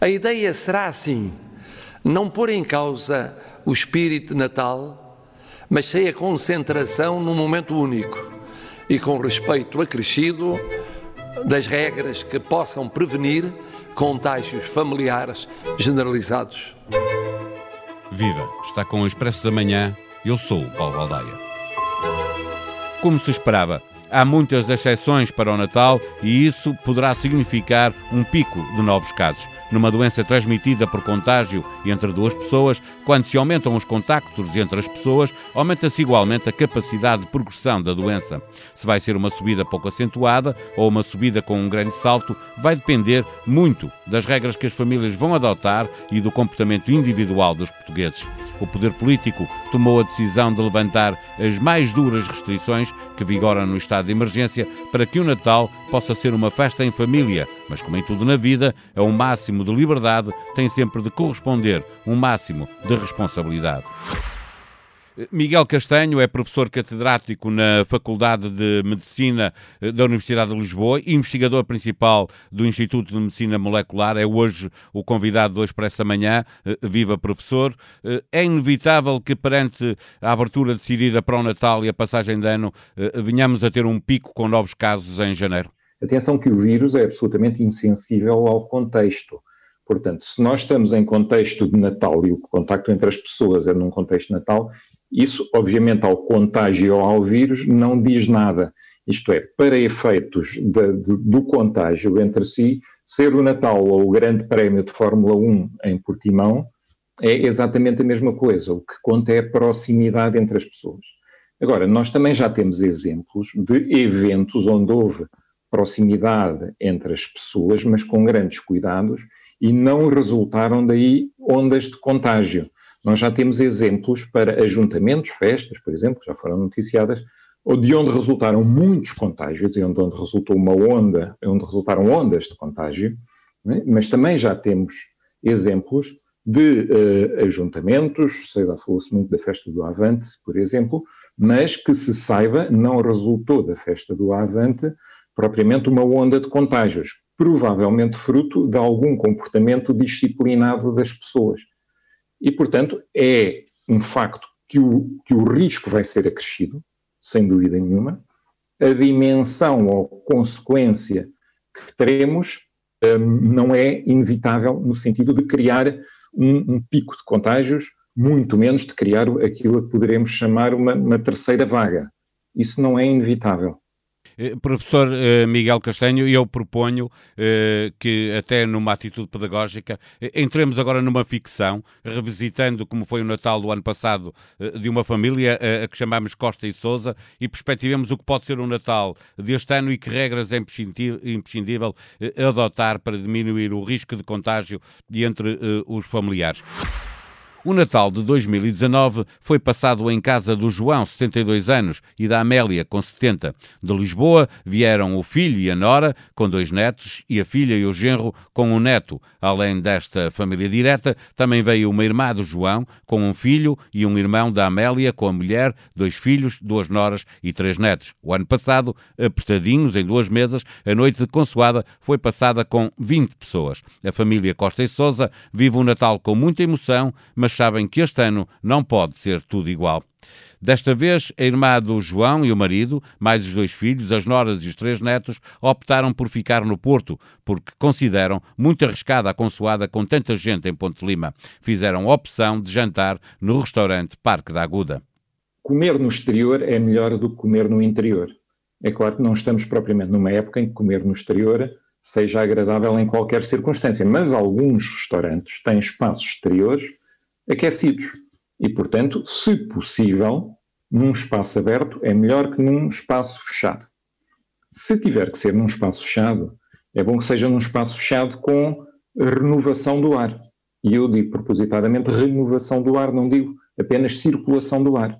A ideia será assim: não pôr em causa o espírito Natal, mas sem a concentração num momento único e com respeito acrescido das regras que possam prevenir contágios familiares generalizados. Viva! Está com o Expresso da Manhã. Eu sou o Paulo Baldaia. Como se esperava, há muitas exceções para o Natal e isso poderá significar um pico de novos casos numa doença transmitida por contágio entre duas pessoas, quando se aumentam os contactos entre as pessoas, aumenta-se igualmente a capacidade de progressão da doença. Se vai ser uma subida pouco acentuada ou uma subida com um grande salto, vai depender muito das regras que as famílias vão adotar e do comportamento individual dos portugueses. O poder político tomou a decisão de levantar as mais duras restrições que vigoram no estado de emergência para que o Natal possa ser uma festa em família, mas como em tudo na vida, a um máximo de liberdade tem sempre de corresponder um máximo de responsabilidade. Miguel Castanho é professor catedrático na Faculdade de Medicina eh, da Universidade de Lisboa, investigador principal do Instituto de Medicina Molecular, é hoje o convidado do Expresso Manhã. Eh, viva professor! Eh, é inevitável que perante a abertura decidida para o Natal e a passagem de ano venhamos a ter um pico com novos casos em janeiro? Atenção que o vírus é absolutamente insensível ao contexto. Portanto, se nós estamos em contexto de Natal e o contacto entre as pessoas é num contexto de Natal, isso, obviamente, ao contágio ou ao vírus não diz nada. Isto é, para efeitos de, de, do contágio entre si, ser o Natal ou o Grande Prémio de Fórmula 1 em Portimão é exatamente a mesma coisa. O que conta é a proximidade entre as pessoas. Agora, nós também já temos exemplos de eventos onde houve proximidade entre as pessoas, mas com grandes cuidados, e não resultaram daí ondas de contágio. Nós já temos exemplos para ajuntamentos, festas, por exemplo, que já foram noticiadas, de onde resultaram muitos contágios e onde, resultou uma onda, onde resultaram ondas de contágio, né? mas também já temos exemplos de uh, ajuntamentos, sei lá, falou-se muito da festa do Avante, por exemplo, mas que se saiba, não resultou da festa do Avante propriamente uma onda de contágios, provavelmente fruto de algum comportamento disciplinado das pessoas. E, portanto, é um facto que o, que o risco vai ser acrescido, sem dúvida nenhuma. A dimensão ou consequência que teremos um, não é inevitável no sentido de criar um, um, pico de contágios, muito menos de criar aquilo que poderemos chamar uma, uma terceira vaga. Isso não é inevitável. Eh, professor eh, Miguel Castanho, eu proponho eh, que, até numa atitude pedagógica, entremos agora numa ficção, revisitando como foi o Natal do ano passado de uma família a que chamamos Costa e Souza e perspectivemos o que pode ser o Natal deste ano e que regras é imprescindível adotar para diminuir o risco de contágio entre os familiares. O Natal de 2019 foi passado em casa do João, 72 anos, e da Amélia, com 70. De Lisboa vieram o filho e a nora, com dois netos, e a filha e o genro, com um neto. Além desta família direta, também veio uma irmã do João, com um filho, e um irmão da Amélia, com a mulher, dois filhos, duas noras e três netos. O ano passado, apertadinhos em duas mesas, a noite de consoada foi passada com 20 pessoas. A família Costa e Souza vive o Natal com muita emoção, mas sabem que este ano não pode ser tudo igual. Desta vez, a irmã do João e o marido, mais os dois filhos, as noras e os três netos, optaram por ficar no Porto, porque consideram muito arriscada a consoada com tanta gente em Ponte Lima. Fizeram a opção de jantar no restaurante Parque da Aguda. Comer no exterior é melhor do que comer no interior. É claro que não estamos propriamente numa época em que comer no exterior seja agradável em qualquer circunstância, mas alguns restaurantes têm espaços exteriores aquecidos. E, portanto, se possível, num espaço aberto é melhor que num espaço fechado. Se tiver que ser num espaço fechado, é bom que seja num espaço fechado com renovação do ar. E eu digo propositadamente renovação do ar, não digo apenas circulação do ar.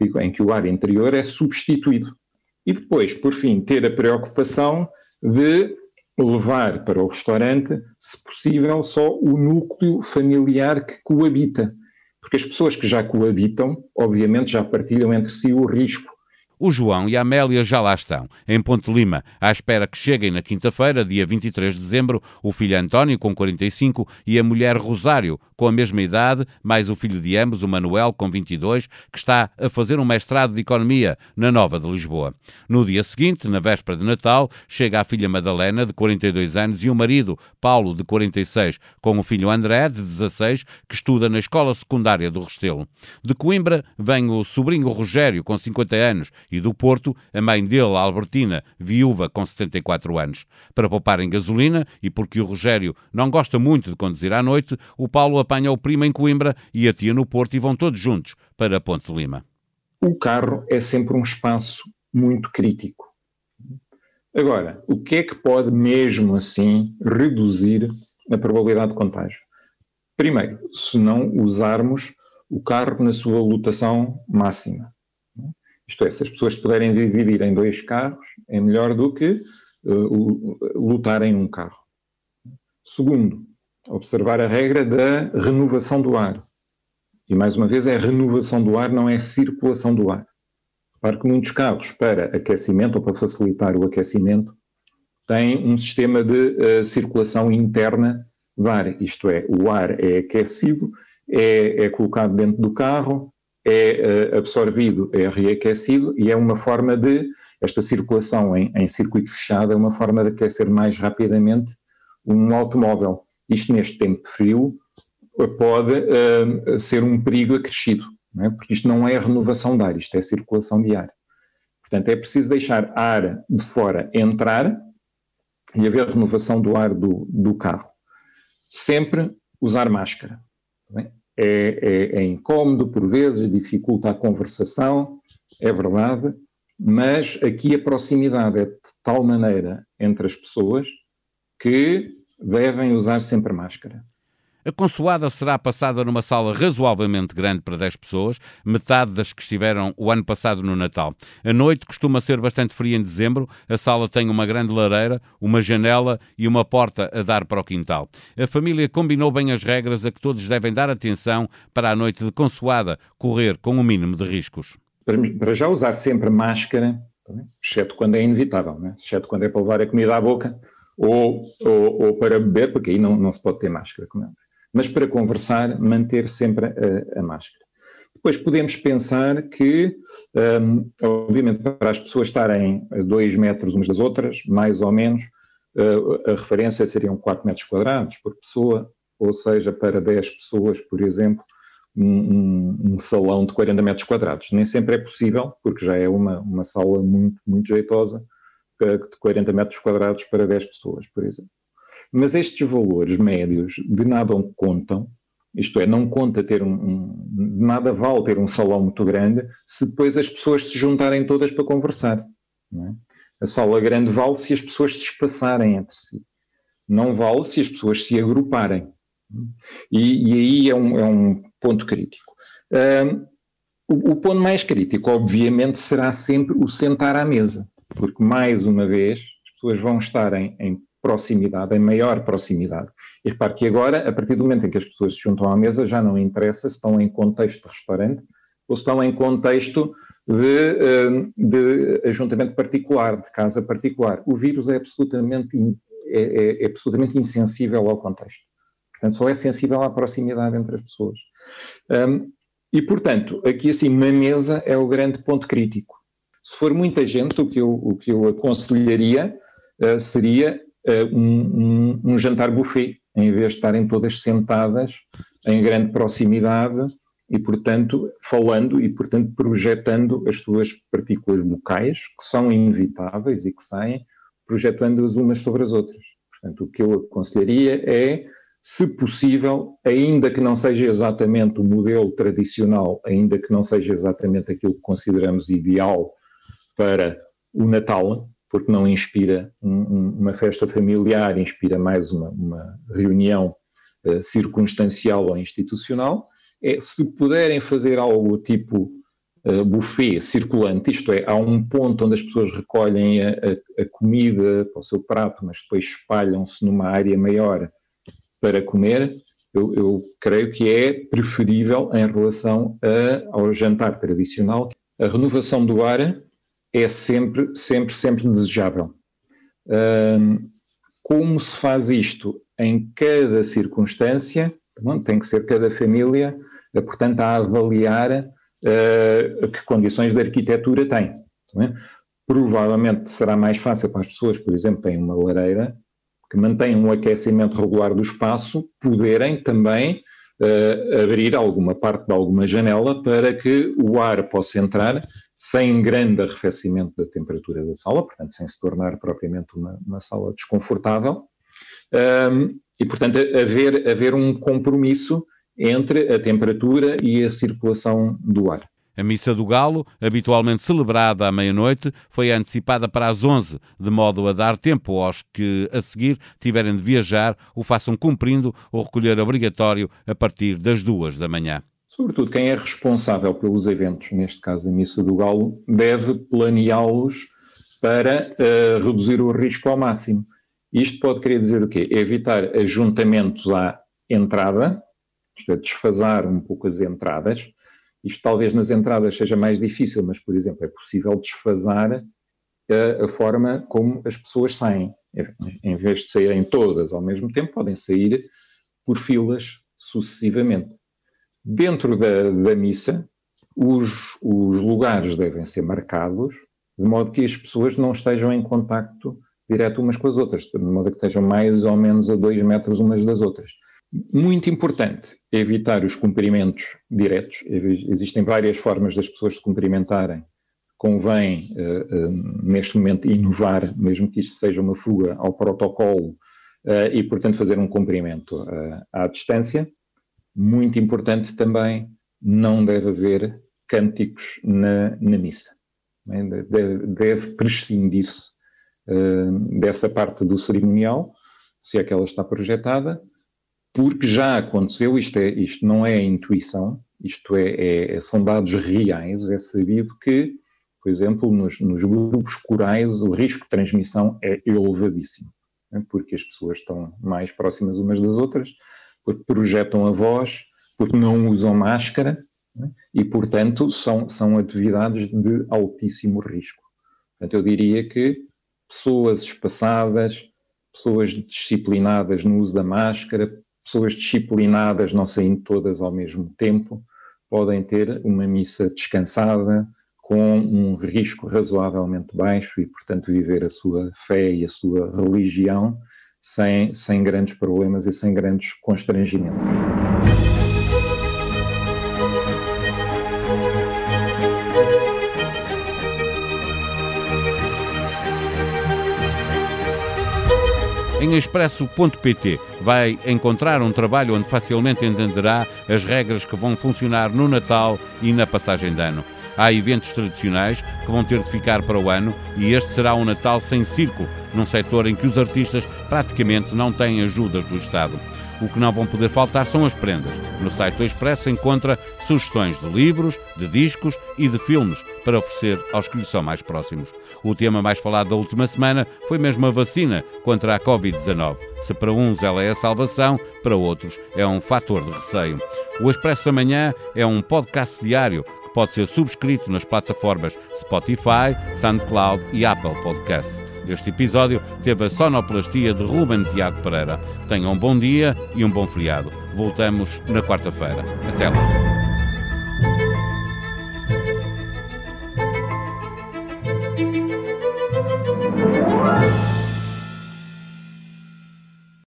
Digo em que o ar interior é substituído. E depois, por fim, ter a preocupação de levar para o restaurante, se possível, só o núcleo familiar que coabita. Porque as pessoas que já coabitam, obviamente, já partilham entre si o risco. O João e a Amélia já lá estão, em Ponte Lima, à espera que cheguem na quinta-feira, dia 23 de dezembro, o filho António, com 45, e a mulher Rosário, com a mesma idade, mais o filho de ambos, o Manuel, com 22, que está a fazer um mestrado de Economia na Nova de Lisboa. No dia seguinte, na véspera de Natal, chega a filha Madalena, de 42 anos, e o marido, Paulo, de 46, com o filho André, de 16, que estuda na escola secundária do Restelo. De Coimbra vem o sobrinho Rogério, com 50 anos, e do Porto, a mãe dele, Albertina, viúva com 74 anos. Para poupar em gasolina e porque o Rogério não gosta muito de conduzir à noite, o Paulo apanha o primo em Coimbra e a tia no Porto e vão todos juntos para Ponte de Lima. O carro é sempre um espaço muito crítico. Agora, o que é que pode mesmo assim reduzir a probabilidade de contágio? Primeiro, se não usarmos o carro na sua lotação máxima. Isto é, se as pessoas puderem dividir em dois carros, é melhor do que uh, lutarem um carro. Segundo, observar a regra da renovação do ar. E mais uma vez, é renovação do ar, não é circulação do ar. Repare que muitos carros, para aquecimento ou para facilitar o aquecimento, têm um sistema de uh, circulação interna de ar. Isto é, o ar é aquecido, é, é colocado dentro do carro, é uh, absorvido, é reaquecido e é uma forma de, esta circulação em, em circuito fechado é uma forma de aquecer mais rapidamente um automóvel. Isto neste tempo frio pode uh, ser um perigo acrescido, é? porque isto não é renovação de ar, isto é circulação de ar. Portanto, é preciso deixar ar de fora entrar e haver renovação do ar do, do carro. Sempre usar máscara. É? É, é, é incómodo por vezes, dificulta a conversação, é verdade, mas aqui a proximidade é de tal maneira entre as pessoas que devem usar sempre máscara. A consoada será passada numa sala razoavelmente grande para 10 pessoas, metade das que estiveram o ano passado no Natal. A noite costuma ser bastante fria em dezembro, a sala tem uma grande lareira, uma janela e uma porta a dar para o quintal. A família combinou bem as regras a que todos devem dar atenção para a noite de consoada correr com o mínimo de riscos. Para já usar sempre máscara, exceto quando é inevitável, né? exceto quando é para levar a comida à boca ou, ou, ou para beber, porque aí não, não se pode ter máscara, como é mas para conversar, manter sempre a, a máscara. Depois podemos pensar que, um, obviamente, para as pessoas estarem a 2 metros umas das outras, mais ou menos, uh, a referência seriam 4 metros quadrados por pessoa, ou seja, para 10 pessoas, por exemplo, um, um, um, salão de 40 metros quadrados. Nem sempre é possível, porque já é uma, uma sala muito, muito jeitosa, uh, de 40 metros quadrados para 10 pessoas, por exemplo. Mas estes valores médios de nada contam, isto é, não conta ter um, um, nada vale ter um salão muito grande se depois as pessoas se juntarem todas para conversar. É? A sala grande vale se as pessoas se espaçarem entre si. Não vale se as pessoas se agruparem. E, e aí é um, é um, ponto crítico. Um, o, o ponto mais crítico, obviamente, será sempre o sentar à mesa, porque mais uma vez as pessoas vão estar em, em proximidade, em maior proximidade. E repare que agora, a partir do momento em que as pessoas se juntam à mesa, já não interessa se estão em contexto de restaurante ou se estão em contexto de, eh, de ajuntamento particular, de casa particular. O vírus é absolutamente, é, é, é absolutamente insensível ao contexto. Portanto, só é sensível à proximidade entre as pessoas. Um, e, portanto, aqui assim, na mesa é o grande ponto crítico. Se for muita gente, o que eu, o que eu aconselharia uh, seria um, um, um, jantar buffet, em vez de estarem todas sentadas em grande proximidade e, portanto, falando e, portanto, projetando as suas partículas bucais, que são inevitáveis e que saem, projetando-as umas sobre as outras. Portanto, o que eu aconselharia é, se possível, ainda que não seja exatamente o modelo tradicional, ainda que não seja exatamente aquilo que consideramos ideal para o Natal, porque não inspira um, uma festa familiar, inspira mais uma, uma reunião uh, circunstancial ou institucional. É, se puderem fazer algo tipo uh, buffet circulante, isto é, há um ponto onde as pessoas recolhem a, a, a comida para o seu prato, mas depois espalham-se numa área maior para comer, eu, eu, creio que é preferível em relação a, ao jantar tradicional. A renovação do ar é sempre, sempre, sempre desejável. como se faz isto em cada circunstância, tem que ser cada família, portanto, a avaliar uh, que condições de arquitetura tem. É? Provavelmente será mais fácil para as pessoas, por exemplo, têm uma lareira que mantém um aquecimento regular do espaço, poderem também uh, abrir alguma parte de alguma janela para que o ar possa entrar sem grande arrefecimento da temperatura da sala, portanto, sem se tornar propriamente uma, uma sala desconfortável. Um, e, portanto, haver, haver um compromisso entre a temperatura e a circulação do ar. A Missa do Galo, habitualmente celebrada à meia-noite, foi antecipada para as 11, de modo a dar tempo aos que, a seguir, tiverem de viajar, o façam cumprindo o recolher obrigatório a partir das duas da manhã. Sobretudo, quem é responsável pelos eventos, neste caso a Missa do Galo, deve planeá-los para uh, reduzir o risco ao máximo. Isto pode querer dizer o quê? Evitar ajuntamentos à entrada, isto é, desfasar um pouco as entradas. Isto talvez nas entradas seja mais difícil, mas, por exemplo, é possível desfasar a, eh, a forma como as pessoas saem. Em vez de saírem todas ao mesmo tempo, podem sair por filas sucessivamente. Dentro da, da missa, os, os lugares devem ser marcados de modo que as pessoas não estejam em contacto direto umas com as outras, de modo que estejam mais ou menos a dois metros umas das outras. Muito importante evitar os cumprimentos diretos. Existem várias formas das pessoas se cumprimentarem. Convém, uh, uh, neste momento, inovar, mesmo que isto seja uma fuga ao protocolo, uh, e, portanto, fazer um cumprimento à distância. Muito importante também, não deve haver cânticos na, na missa. Deve, deve prescindir-se dessa parte do cerimonial, se é que ela está projetada, porque já aconteceu, isto, é, isto não é intuição, isto é, é, é, são dados reais, é sabido que, por exemplo, nos, nos, grupos corais o risco de transmissão é elevadíssimo, né? porque as pessoas estão mais próximas umas das outras, porque projetam a voz, porque não usam máscara, né? e, portanto, são, são atividades de altíssimo risco. Portanto, eu diria que pessoas espaçadas, pessoas disciplinadas no uso da máscara, pessoas disciplinadas, não saindo todas ao mesmo tempo, podem ter uma missa descansada, com um risco razoavelmente baixo e, portanto, viver a sua fé e a sua religião sem, sem grandes problemas e sem grandes constrangimentos. Em expresso.pt vai encontrar um trabalho onde facilmente entenderá as regras que vão funcionar no Natal e na passagem de ano. Há eventos tradicionais que vão ter de ficar para o ano e este será um Natal sem circo, num setor em que os artistas praticamente não têm ajudas do Estado. O que não vão poder faltar são as prendas. No site do Expresso encontra sugestões de livros, de discos e de filmes para oferecer aos que lhe são mais próximos. O tema mais falado da última semana foi mesmo a vacina contra a Covid-19. Se para uns ela é a salvação, para outros é um fator de receio. O Expresso da Manhã é um podcast diário pode ser subscrito nas plataformas Spotify, SoundCloud e Apple Podcasts. Este episódio teve a sonoplastia de Ruben Tiago Pereira. Tenham um bom dia e um bom feriado. Voltamos na quarta-feira. Até lá.